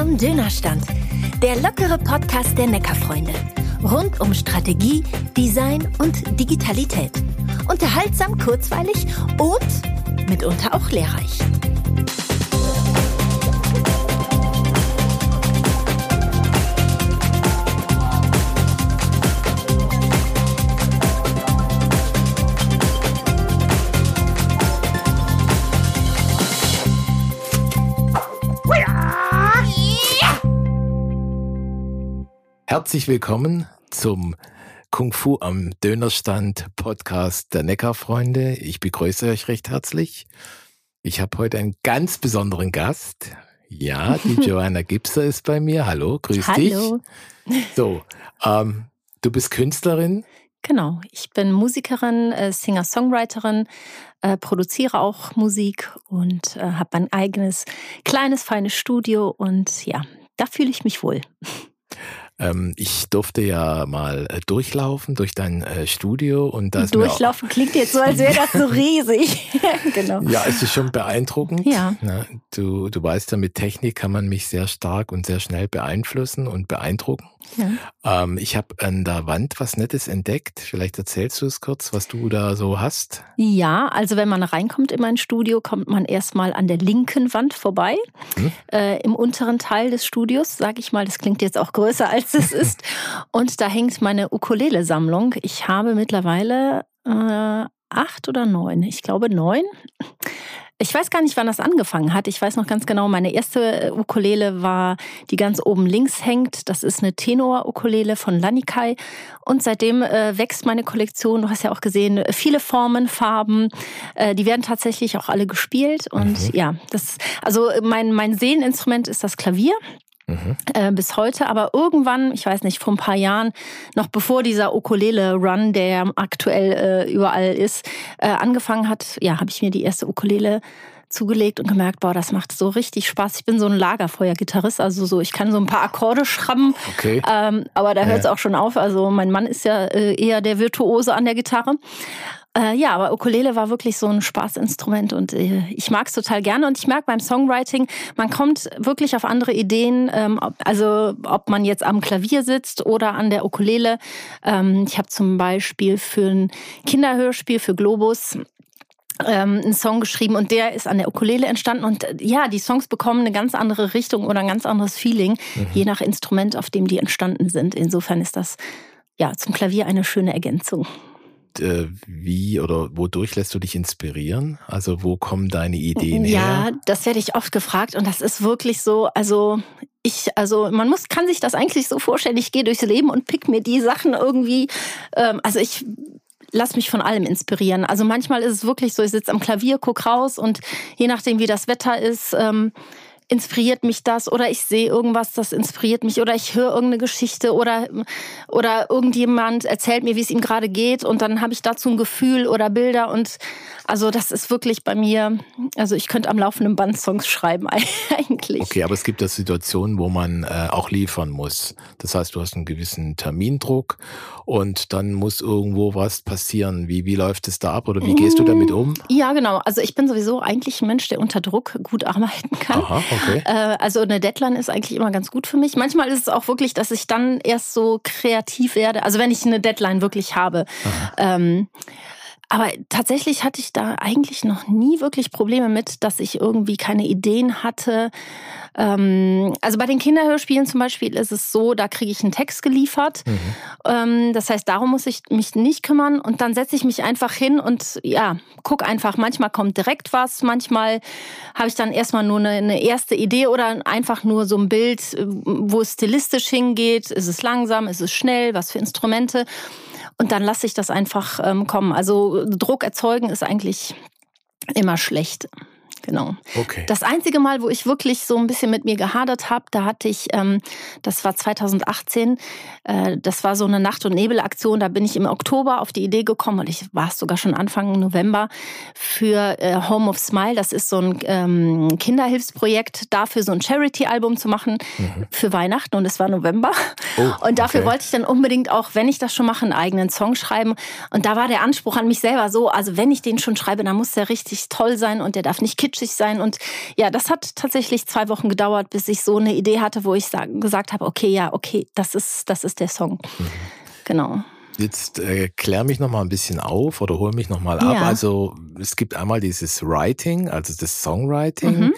am Dönerstand. Der lockere Podcast der Neckarfreunde. Rund um Strategie, Design und Digitalität. Unterhaltsam, kurzweilig und mitunter auch lehrreich. Herzlich willkommen zum Kung Fu am Dönerstand Podcast der Neckarfreunde. Ich begrüße euch recht herzlich. Ich habe heute einen ganz besonderen Gast. Ja, die Joanna Gipser ist bei mir. Hallo, grüß Hallo. dich. So, ähm, du bist Künstlerin. Genau, ich bin Musikerin, äh, Singer-Songwriterin, äh, produziere auch Musik und äh, habe ein eigenes kleines, feines Studio und ja, da fühle ich mich wohl. Ähm, ich durfte ja mal äh, durchlaufen durch dein äh, Studio und das. Durchlaufen klingt jetzt so, als wäre das so riesig. genau. Ja, es ist schon beeindruckend. Ja. Na, du, du weißt ja, mit Technik kann man mich sehr stark und sehr schnell beeinflussen und beeindrucken. Ja. Ähm, ich habe an der Wand was Nettes entdeckt. Vielleicht erzählst du es kurz, was du da so hast. Ja, also wenn man reinkommt in mein Studio, kommt man erstmal an der linken Wand vorbei. Hm? Äh, Im unteren Teil des Studios, sage ich mal, das klingt jetzt auch größer als es ist. Und da hängt meine Ukulele-Sammlung. Ich habe mittlerweile äh, acht oder neun, ich glaube neun. Ich weiß gar nicht, wann das angefangen hat. Ich weiß noch ganz genau, meine erste äh, Ukulele war, die ganz oben links hängt. Das ist eine Tenor-Ukulele von Lanikai. Und seitdem äh, wächst meine Kollektion. Du hast ja auch gesehen, viele Formen, Farben. Äh, die werden tatsächlich auch alle gespielt. Und mhm. ja, das, also mein, mein Seeleninstrument ist das Klavier. Mhm. Äh, bis heute. Aber irgendwann, ich weiß nicht, vor ein paar Jahren, noch bevor dieser Ukulele-Run, der aktuell äh, überall ist, äh, angefangen hat, ja, habe ich mir die erste Ukulele zugelegt und gemerkt, boah, das macht so richtig Spaß. Ich bin so ein Lagerfeuer-Gitarrist, also so, ich kann so ein paar Akkorde schrammen, okay. ähm, aber da hört es ja. auch schon auf. Also mein Mann ist ja äh, eher der Virtuose an der Gitarre. Äh, ja, aber Ukulele war wirklich so ein Spaßinstrument und äh, ich mag es total gerne. Und ich merke beim Songwriting, man kommt wirklich auf andere Ideen. Ähm, also ob man jetzt am Klavier sitzt oder an der Ukulele. Ähm, ich habe zum Beispiel für ein Kinderhörspiel für Globus ähm, einen Song geschrieben und der ist an der Ukulele entstanden und äh, ja, die Songs bekommen eine ganz andere Richtung oder ein ganz anderes Feeling, mhm. je nach Instrument, auf dem die entstanden sind. Insofern ist das ja zum Klavier eine schöne Ergänzung äh, wie oder wodurch lässt du dich inspirieren? Also wo kommen deine Ideen ja, her? Ja, das werde ich oft gefragt und das ist wirklich so, also ich, also man muss, kann sich das eigentlich so vorstellen, ich gehe durchs Leben und pick mir die Sachen irgendwie, ähm, also ich lass mich von allem inspirieren. Also manchmal ist es wirklich so, ich sitze am Klavier, guck raus und je nachdem, wie das Wetter ist, ähm, inspiriert mich das oder ich sehe irgendwas, das inspiriert mich oder ich höre irgendeine Geschichte oder, oder irgendjemand erzählt mir, wie es ihm gerade geht und dann habe ich dazu ein Gefühl oder Bilder und also das ist wirklich bei mir, also ich könnte am laufenden Band Songs schreiben eigentlich. Okay, aber es gibt ja Situationen, wo man äh, auch liefern muss. Das heißt, du hast einen gewissen Termindruck und dann muss irgendwo was passieren. Wie, wie läuft es da ab oder wie gehst du damit um? Ja, genau. Also ich bin sowieso eigentlich ein Mensch, der unter Druck gut arbeiten kann. Aha, okay. Äh, also eine Deadline ist eigentlich immer ganz gut für mich. Manchmal ist es auch wirklich, dass ich dann erst so kreativ werde. Also wenn ich eine Deadline wirklich habe. Ähm, aber tatsächlich hatte ich da eigentlich noch nie wirklich Probleme mit, dass ich irgendwie keine Ideen hatte. Ähm, also bei den Kinderhörspielen zum Beispiel ist es so, da kriege ich einen Text geliefert. Mhm. Ähm, das heißt, darum muss ich mich nicht kümmern und dann setze ich mich einfach hin und ja, guck einfach. Manchmal kommt direkt was, manchmal habe ich dann erstmal nur eine, eine erste Idee oder einfach nur so ein Bild, wo es stilistisch hingeht. Ist es langsam, ist es schnell, was für Instrumente? Und dann lasse ich das einfach ähm, kommen. Also Druck erzeugen ist eigentlich immer schlecht. Genau. Okay. Das einzige Mal, wo ich wirklich so ein bisschen mit mir gehadert habe, da hatte ich, ähm, das war 2018, äh, das war so eine Nacht- und Nebelaktion. Da bin ich im Oktober auf die Idee gekommen und ich war es sogar schon Anfang November für äh, Home of Smile. Das ist so ein ähm, Kinderhilfsprojekt, dafür so ein Charity-Album zu machen mhm. für Weihnachten und es war November. Oh, und dafür okay. wollte ich dann unbedingt auch, wenn ich das schon mache, einen eigenen Song schreiben. Und da war der Anspruch an mich selber so, also wenn ich den schon schreibe, dann muss der richtig toll sein und der darf nicht kitschig catchig sein. Und ja, das hat tatsächlich zwei Wochen gedauert, bis ich so eine Idee hatte, wo ich gesagt habe, okay, ja, okay, das ist, das ist der Song. Mhm. Genau. Jetzt äh, klär mich noch mal ein bisschen auf oder hol mich noch mal ab. Ja. Also es gibt einmal dieses Writing, also das Songwriting. Mhm.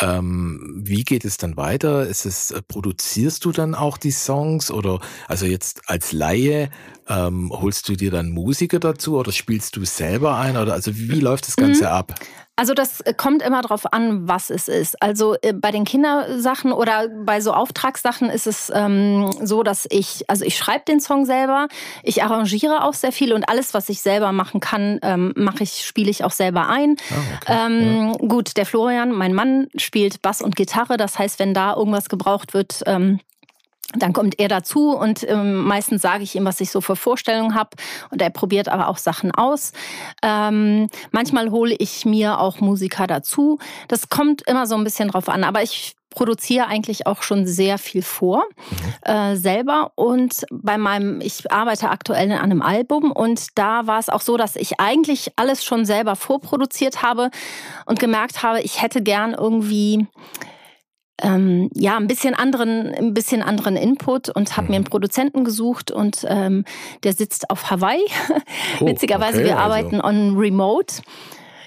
Ähm, wie geht es dann weiter? Ist es, äh, produzierst du dann auch die Songs oder also jetzt als Laie ähm, holst du dir dann Musiker dazu oder spielst du selber ein oder also wie läuft das Ganze mhm. ab? Also das äh, kommt immer darauf an, was es ist. Also äh, bei den Kindersachen oder bei so Auftragssachen ist es ähm, so, dass ich, also ich schreibe den Song selber, ich arrangiere auch sehr viel und alles, was ich selber machen kann, ähm, mache ich, spiele ich auch selber ein. Oh, okay. ähm, ja. Gut, der Florian, mein Mann, spielt Bass und Gitarre. Das heißt, wenn da irgendwas gebraucht wird, ähm, dann kommt er dazu und ähm, meistens sage ich ihm, was ich so für Vorstellungen habe und er probiert aber auch Sachen aus. Ähm, manchmal hole ich mir auch Musiker dazu. Das kommt immer so ein bisschen drauf an, aber ich produziere eigentlich auch schon sehr viel vor mhm. äh, selber und bei meinem ich arbeite aktuell an einem Album und da war es auch so, dass ich eigentlich alles schon selber vorproduziert habe und gemerkt habe, ich hätte gern irgendwie ähm, ja ein bisschen anderen, ein bisschen anderen Input und habe mir einen mhm. Produzenten gesucht und ähm, der sitzt auf Hawaii. Oh, Witzigerweise, okay, wir also. arbeiten on Remote.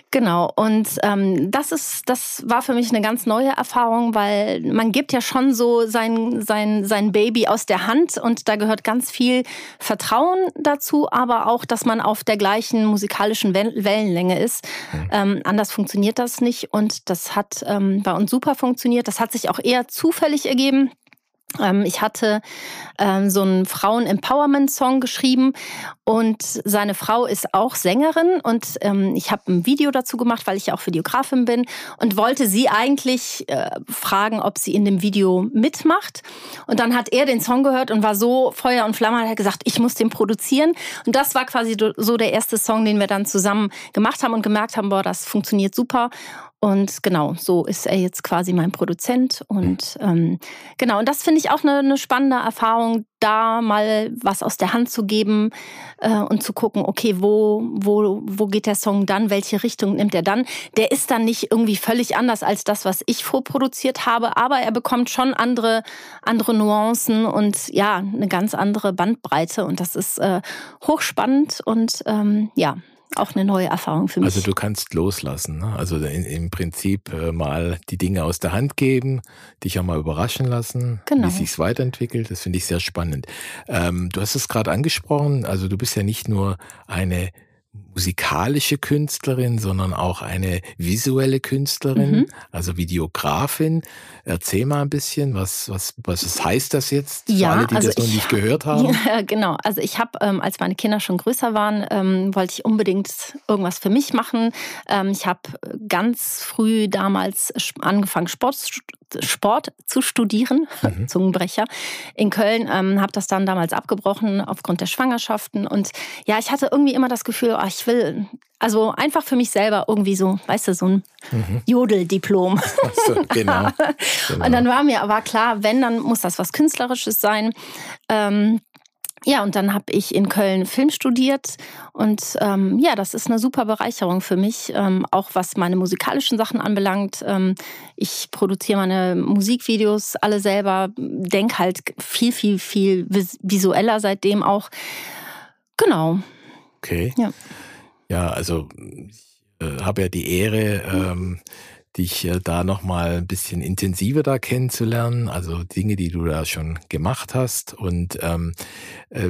Genau, und ähm, das ist, das war für mich eine ganz neue Erfahrung, weil man gibt ja schon so sein, sein, sein Baby aus der Hand und da gehört ganz viel Vertrauen dazu, aber auch, dass man auf der gleichen musikalischen Wellenlänge ist. Mhm. Ähm, anders funktioniert das nicht und das hat ähm, bei uns super funktioniert. Das hat sich auch eher zufällig ergeben. Ähm, ich hatte ähm, so einen Frauen-Empowerment-Song geschrieben und seine Frau ist auch Sängerin und ähm, ich habe ein Video dazu gemacht, weil ich ja auch Videografin bin und wollte sie eigentlich äh, fragen, ob sie in dem Video mitmacht. Und dann hat er den Song gehört und war so Feuer und Flamme, hat gesagt, ich muss den produzieren. Und das war quasi so der erste Song, den wir dann zusammen gemacht haben und gemerkt haben, boah, das funktioniert super. Und genau, so ist er jetzt quasi mein Produzent. Und ähm, genau, und das finde ich auch eine, eine, spannende Erfahrung, da mal was aus der Hand zu geben äh, und zu gucken, okay, wo, wo, wo geht der Song dann, welche Richtung nimmt er dann. Der ist dann nicht irgendwie völlig anders als das, was ich vorproduziert habe, aber er bekommt schon andere, andere Nuancen und ja, eine ganz andere Bandbreite. Und das ist äh, hochspannend und ähm, ja, auch eine neue Erfahrung für mich. Also du kannst loslassen, ne? also in, im Prinzip äh, mal die Dinge aus der Hand geben, dich auch mal überraschen lassen, genau. wie sich's weiterentwickelt. Das finde ich sehr spannend. Ähm, du hast es gerade angesprochen, also du bist ja nicht nur eine musikalische Künstlerin, sondern auch eine visuelle Künstlerin, mhm. also Videografin. Erzähl mal ein bisschen, was, was, was heißt das jetzt für ja, alle, die also das noch nicht gehört haben? Ja, genau. Also ich habe, ähm, als meine Kinder schon größer waren, ähm, wollte ich unbedingt irgendwas für mich machen. Ähm, ich habe ganz früh damals angefangen, Sport, Sport zu studieren, mhm. Zungenbrecher, in Köln. Ähm, habe das dann damals abgebrochen aufgrund der Schwangerschaften. Und ja, ich hatte irgendwie immer das Gefühl, oh, ich will, also einfach für mich selber irgendwie so, weißt du, so ein mhm. Jodeldiplom. So, genau, genau. Und dann war mir aber klar, wenn, dann muss das was Künstlerisches sein. Ähm, ja, und dann habe ich in Köln Film studiert und ähm, ja, das ist eine super Bereicherung für mich, ähm, auch was meine musikalischen Sachen anbelangt. Ähm, ich produziere meine Musikvideos alle selber, denke halt viel, viel, viel visueller seitdem auch. Genau. Okay. Ja, ja also ich äh, habe ja die Ehre, ähm, dich äh, da nochmal ein bisschen intensiver da kennenzulernen, also Dinge, die du da schon gemacht hast. Und ähm, äh,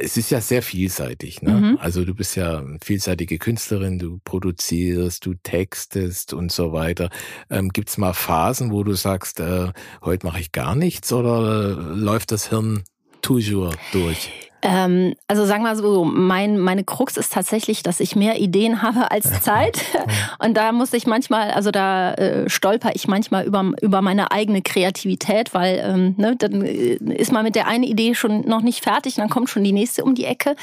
es ist ja sehr vielseitig. Ne? Mhm. Also du bist ja vielseitige Künstlerin, du produzierst, du textest und so weiter. Ähm, Gibt es mal Phasen, wo du sagst, äh, heute mache ich gar nichts oder läuft das Hirn toujours durch? Ähm, also sagen wir so, mein, meine Krux ist tatsächlich, dass ich mehr Ideen habe als Zeit. Und da muss ich manchmal, also da äh, stolper ich manchmal über, über meine eigene Kreativität, weil ähm, ne, dann äh, ist man mit der einen Idee schon noch nicht fertig, dann kommt schon die nächste um die Ecke.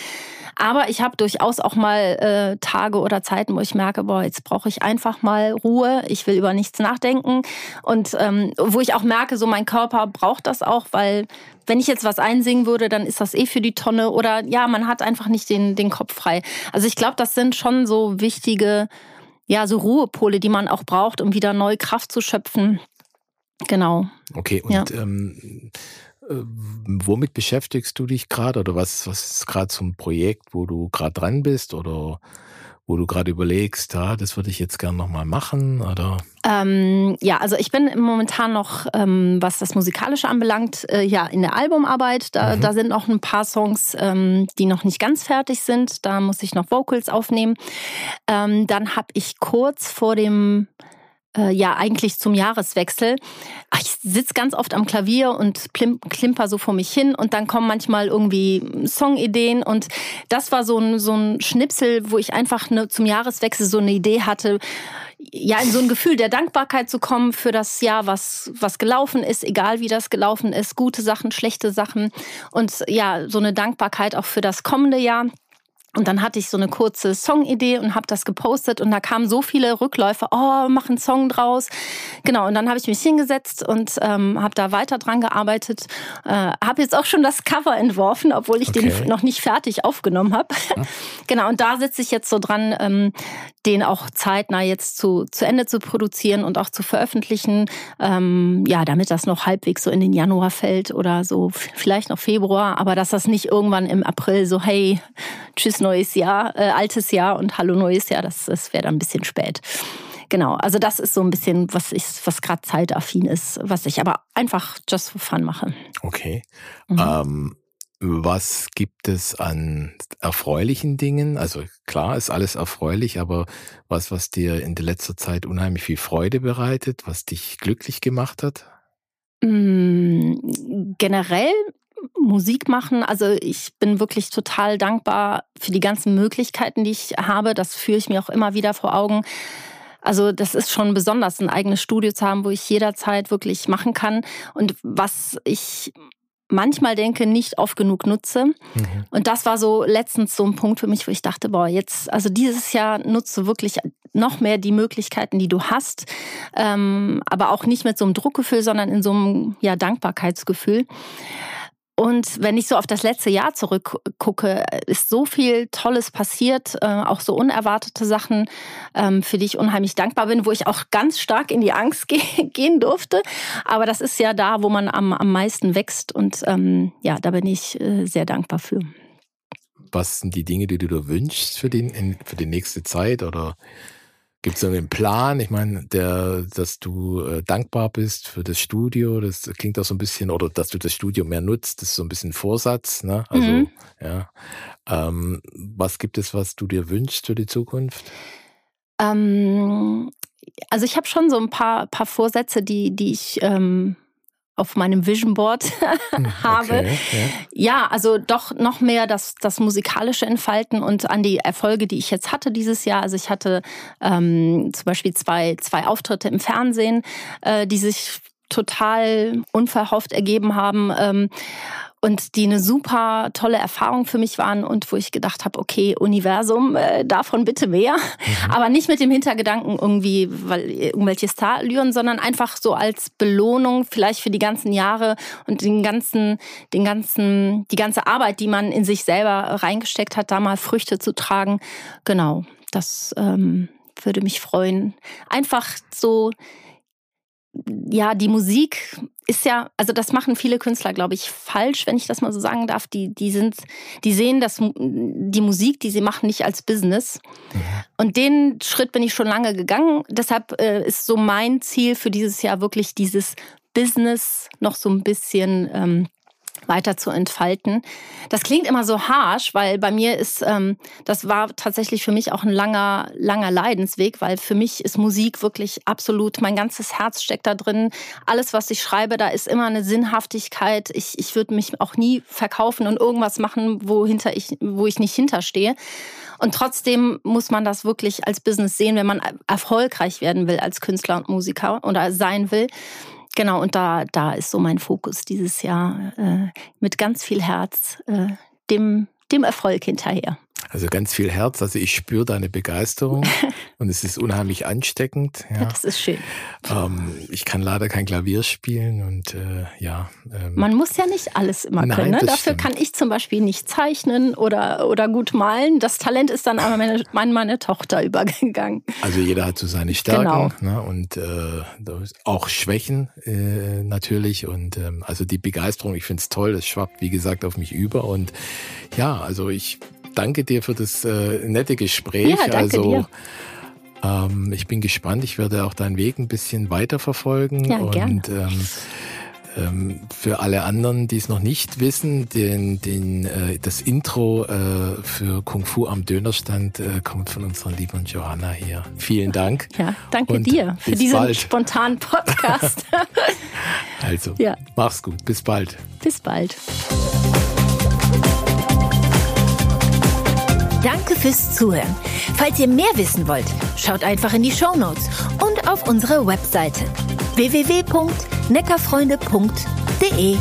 Aber ich habe durchaus auch mal äh, Tage oder Zeiten, wo ich merke, boah, jetzt brauche ich einfach mal Ruhe. Ich will über nichts nachdenken. Und ähm, wo ich auch merke, so mein Körper braucht das auch, weil wenn ich jetzt was einsingen würde, dann ist das eh für die Tonne oder ja, man hat einfach nicht den, den Kopf frei. Also ich glaube, das sind schon so wichtige ja, so Ruhepole, die man auch braucht, um wieder neue Kraft zu schöpfen. Genau. Okay, und ja. ähm, äh, womit beschäftigst du dich gerade oder was, was ist gerade so ein Projekt, wo du gerade dran bist oder wo du gerade überlegst, ja, das würde ich jetzt gerne nochmal machen? Oder? Ähm, ja, also ich bin momentan noch, ähm, was das Musikalische anbelangt, äh, ja, in der Albumarbeit. Da, mhm. da sind noch ein paar Songs, ähm, die noch nicht ganz fertig sind. Da muss ich noch Vocals aufnehmen. Ähm, dann habe ich kurz vor dem äh, ja eigentlich zum Jahreswechsel. Ich sitze ganz oft am Klavier und klimper so vor mich hin und dann kommen manchmal irgendwie Songideen und das war so ein, so ein Schnipsel, wo ich einfach ne, zum Jahreswechsel so eine Idee hatte, ja, in so ein Gefühl der Dankbarkeit zu kommen für das Jahr, was, was gelaufen ist, egal wie das gelaufen ist, gute Sachen, schlechte Sachen und ja, so eine Dankbarkeit auch für das kommende Jahr. Und dann hatte ich so eine kurze Songidee und habe das gepostet und da kamen so viele Rückläufe, oh, mach einen Song draus. Genau, und dann habe ich mich hingesetzt und ähm, habe da weiter dran gearbeitet. Äh, habe jetzt auch schon das Cover entworfen, obwohl ich okay. den noch nicht fertig aufgenommen habe. Ja. genau, und da sitze ich jetzt so dran, ähm, den auch zeitnah jetzt zu, zu Ende zu produzieren und auch zu veröffentlichen. Ähm, ja, damit das noch halbwegs so in den Januar fällt oder so vielleicht noch Februar, aber dass das nicht irgendwann im April so, hey, tschüss neues Jahr, äh, altes Jahr und hallo neues Jahr, das, das wäre dann ein bisschen spät. Genau, also das ist so ein bisschen, was ich, was gerade zeitaffin ist, was ich aber einfach just for fun mache. Okay. Mhm. Ähm, was gibt es an erfreulichen Dingen? Also klar ist alles erfreulich, aber was, was dir in der letzter Zeit unheimlich viel Freude bereitet, was dich glücklich gemacht hat? Mm, generell Musik machen. Also ich bin wirklich total dankbar für die ganzen Möglichkeiten, die ich habe. Das führe ich mir auch immer wieder vor Augen. Also das ist schon besonders, ein eigenes Studio zu haben, wo ich jederzeit wirklich machen kann. Und was ich manchmal denke, nicht oft genug nutze. Mhm. Und das war so letztens so ein Punkt für mich, wo ich dachte, boah, jetzt, also dieses Jahr nutze wirklich noch mehr die Möglichkeiten, die du hast, ähm, aber auch nicht mit so einem Druckgefühl, sondern in so einem ja, Dankbarkeitsgefühl. Und wenn ich so auf das letzte Jahr zurückgucke, ist so viel Tolles passiert, äh, auch so unerwartete Sachen, ähm, für die ich unheimlich dankbar bin, wo ich auch ganz stark in die Angst gehen durfte. Aber das ist ja da, wo man am, am meisten wächst. Und ähm, ja, da bin ich äh, sehr dankbar für. Was sind die Dinge, die du dir wünschst für, den, für die nächste Zeit? Oder Gibt es einen Plan? Ich meine, der, dass du äh, dankbar bist für das Studio, das klingt auch so ein bisschen, oder dass du das Studio mehr nutzt, das ist so ein bisschen Vorsatz, ne? Also, mhm. ja. Ähm, was gibt es, was du dir wünschst für die Zukunft? Ähm, also ich habe schon so ein paar, paar Vorsätze, die, die ich ähm, auf meinem Vision Board hm, habe. Okay, ja. ja. also doch noch mehr das, das musikalische entfalten und an die Erfolge, die ich jetzt hatte dieses Jahr. Also ich hatte ähm, zum Beispiel zwei, zwei Auftritte im Fernsehen, äh, die sich total unverhofft ergeben haben. Ähm, und die eine super tolle Erfahrung für mich waren und wo ich gedacht habe, okay, Universum, äh, davon bitte mehr. Mhm. Aber nicht mit dem Hintergedanken irgendwie, weil irgendwelche Starallüren, sondern einfach so als Belohnung vielleicht für die ganzen Jahre und den ganzen, den ganzen, die ganze Arbeit, die man in sich selber reingesteckt hat, da mal Früchte zu tragen. Genau, das ähm, würde mich freuen. Einfach so ja, die Musik ist ja, also das machen viele Künstler, glaube ich, falsch, wenn ich das mal so sagen darf. Die, die sind, die sehen das, die Musik, die sie machen, nicht als Business. Und den Schritt bin ich schon lange gegangen. Deshalb äh, ist so mein Ziel für dieses Jahr wirklich dieses Business noch so ein bisschen ähm, weiter zu entfalten. Das klingt immer so harsh, weil bei mir ist, ähm, das war tatsächlich für mich auch ein langer, langer Leidensweg, weil für mich ist Musik wirklich absolut, mein ganzes Herz steckt da drin. Alles, was ich schreibe, da ist immer eine Sinnhaftigkeit. Ich, ich würde mich auch nie verkaufen und irgendwas machen, wo, hinter ich, wo ich nicht hinterstehe. Und trotzdem muss man das wirklich als Business sehen, wenn man erfolgreich werden will als Künstler und Musiker oder sein will. Genau, und da, da ist so mein Fokus dieses Jahr äh, mit ganz viel Herz äh, dem, dem Erfolg hinterher. Also ganz viel Herz. Also ich spüre deine Begeisterung und es ist unheimlich ansteckend. Ja. ja das ist schön. Ähm, ich kann leider kein Klavier spielen und äh, ja. Ähm, Man muss ja nicht alles immer nein, können. Ne? Dafür stimmt. kann ich zum Beispiel nicht zeichnen oder, oder gut malen. Das Talent ist dann aber meine, meine, meine Tochter übergegangen. Also jeder hat so seine Stärken genau. ne? und äh, auch Schwächen äh, natürlich. Und ähm, also die Begeisterung, ich finde es toll, das schwappt wie gesagt auf mich über. Und ja, also ich danke dir für das äh, nette Gespräch. Ja, danke also dir. Ähm, ich bin gespannt. Ich werde auch deinen Weg ein bisschen weiterverfolgen. Ja, gerne. Und ähm, ähm, für alle anderen, die es noch nicht wissen, den, den, äh, das Intro äh, für Kung Fu am Dönerstand äh, kommt von unserer lieben Johanna hier. Vielen Dank. Ja, danke Und dir für diesen bald. spontanen Podcast. also, ja. mach's gut. Bis bald. Bis bald. Danke fürs Zuhören. Falls ihr mehr wissen wollt, schaut einfach in die Show Notes und auf unsere Webseite www.neckarfreunde.de.